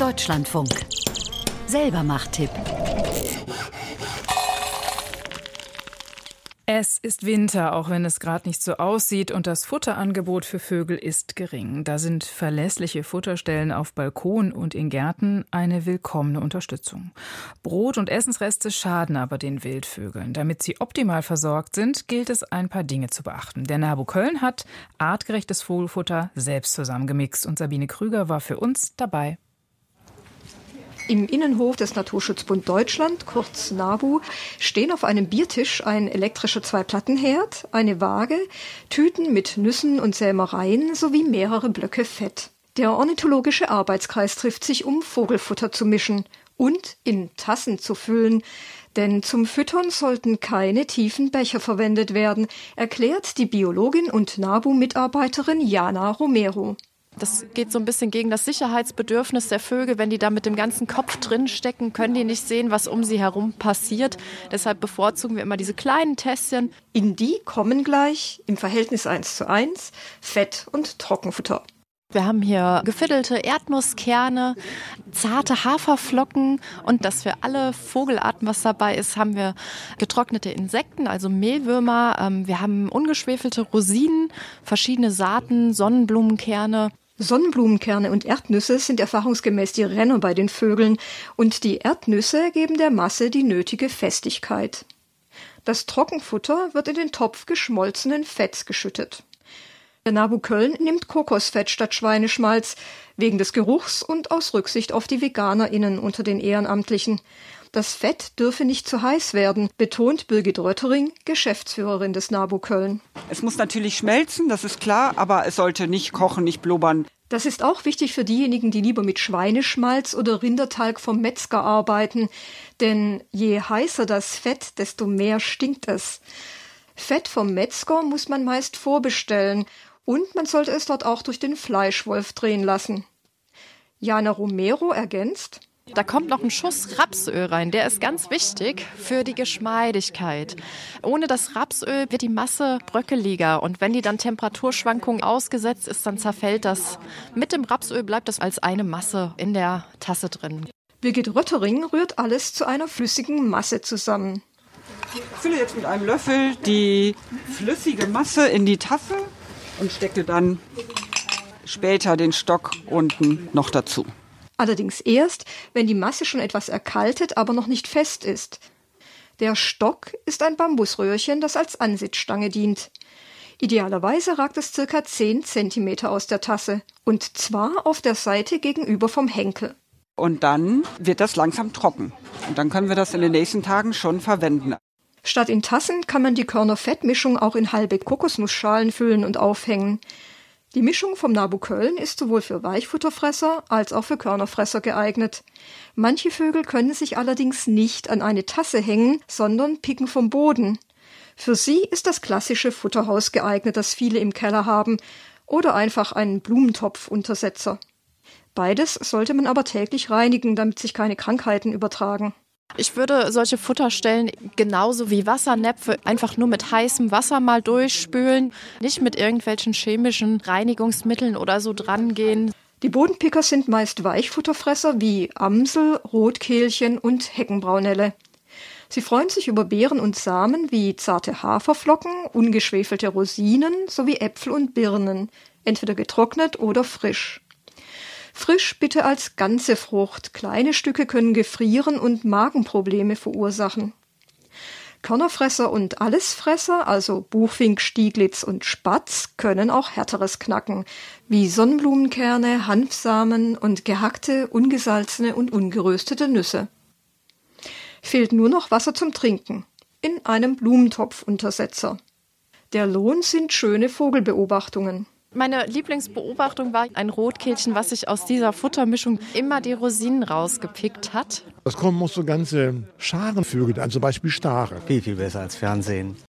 Deutschlandfunk. Selber Macht-Tipp. Es ist Winter, auch wenn es gerade nicht so aussieht, und das Futterangebot für Vögel ist gering. Da sind verlässliche Futterstellen auf Balkon und in Gärten eine willkommene Unterstützung. Brot und Essensreste schaden aber den Wildvögeln. Damit sie optimal versorgt sind, gilt es, ein paar Dinge zu beachten. Der NABU Köln hat artgerechtes Vogelfutter selbst zusammengemixt und Sabine Krüger war für uns dabei. Im Innenhof des Naturschutzbund Deutschland, kurz NABU, stehen auf einem Biertisch ein elektrischer Zwei-Platten-Herd, eine Waage, Tüten mit Nüssen und Sämereien sowie mehrere Blöcke Fett. Der ornithologische Arbeitskreis trifft sich, um Vogelfutter zu mischen und in Tassen zu füllen. Denn zum Füttern sollten keine tiefen Becher verwendet werden, erklärt die Biologin und NABU-Mitarbeiterin Jana Romero. Das geht so ein bisschen gegen das Sicherheitsbedürfnis der Vögel. Wenn die da mit dem ganzen Kopf drin stecken, können die nicht sehen, was um sie herum passiert. Deshalb bevorzugen wir immer diese kleinen Tässchen. In die kommen gleich im Verhältnis 1 zu 1 Fett und Trockenfutter. Wir haben hier gefiddelte Erdnusskerne, zarte Haferflocken und das für alle Vogelarten, was dabei ist, haben wir getrocknete Insekten, also Mehlwürmer. Ähm, wir haben ungeschwefelte Rosinen, verschiedene Saaten, Sonnenblumenkerne. Sonnenblumenkerne und Erdnüsse sind erfahrungsgemäß die Renner bei den Vögeln und die Erdnüsse geben der Masse die nötige Festigkeit. Das Trockenfutter wird in den Topf geschmolzenen Fetts geschüttet. Der Nabu Köln nimmt Kokosfett statt Schweineschmalz, wegen des Geruchs und aus Rücksicht auf die VeganerInnen unter den Ehrenamtlichen. Das Fett dürfe nicht zu heiß werden, betont Birgit Röttering, Geschäftsführerin des NABU Köln. Es muss natürlich schmelzen, das ist klar, aber es sollte nicht kochen, nicht blubbern. Das ist auch wichtig für diejenigen, die lieber mit Schweineschmalz oder Rindertalg vom Metzger arbeiten, denn je heißer das Fett, desto mehr stinkt es. Fett vom Metzger muss man meist vorbestellen und man sollte es dort auch durch den Fleischwolf drehen lassen. Jana Romero ergänzt, da kommt noch ein Schuss Rapsöl rein. Der ist ganz wichtig für die Geschmeidigkeit. Ohne das Rapsöl wird die Masse bröckeliger. Und wenn die dann Temperaturschwankungen ausgesetzt ist, dann zerfällt das. Mit dem Rapsöl bleibt das als eine Masse in der Tasse drin. Birgit Röttering rührt alles zu einer flüssigen Masse zusammen. Ich fülle jetzt mit einem Löffel die flüssige Masse in die Tasse und stecke dann später den Stock unten noch dazu. Allerdings erst, wenn die Masse schon etwas erkaltet, aber noch nicht fest ist. Der Stock ist ein Bambusröhrchen, das als Ansitzstange dient. Idealerweise ragt es circa 10 cm aus der Tasse und zwar auf der Seite gegenüber vom Henkel. Und dann wird das langsam trocken. Und dann können wir das in den nächsten Tagen schon verwenden. Statt in Tassen kann man die Körner-Fettmischung auch in halbe Kokosnussschalen füllen und aufhängen. Die Mischung vom Nabu Köln ist sowohl für Weichfutterfresser als auch für Körnerfresser geeignet. Manche Vögel können sich allerdings nicht an eine Tasse hängen, sondern picken vom Boden. Für sie ist das klassische Futterhaus geeignet, das viele im Keller haben, oder einfach ein Blumentopfuntersetzer. Beides sollte man aber täglich reinigen, damit sich keine Krankheiten übertragen. Ich würde solche Futterstellen genauso wie Wassernäpfe einfach nur mit heißem Wasser mal durchspülen, nicht mit irgendwelchen chemischen Reinigungsmitteln oder so drangehen. Die Bodenpicker sind meist Weichfutterfresser wie Amsel, Rotkehlchen und Heckenbraunelle. Sie freuen sich über Beeren und Samen wie zarte Haferflocken, ungeschwefelte Rosinen sowie Äpfel und Birnen, entweder getrocknet oder frisch. Frisch bitte als ganze Frucht. Kleine Stücke können gefrieren und Magenprobleme verursachen. Körnerfresser und Allesfresser, also Buchfink, Stieglitz und Spatz, können auch härteres knacken, wie Sonnenblumenkerne, Hanfsamen und gehackte, ungesalzene und ungeröstete Nüsse. Fehlt nur noch Wasser zum Trinken in einem Blumentopfuntersetzer. Der Lohn sind schöne Vogelbeobachtungen. Meine Lieblingsbeobachtung war ein Rotkehlchen, was sich aus dieser Futtermischung immer die Rosinen rausgepickt hat. Es kommen auch so ganze Scharenvögel, also zum Beispiel Stare. Viel, viel besser als Fernsehen.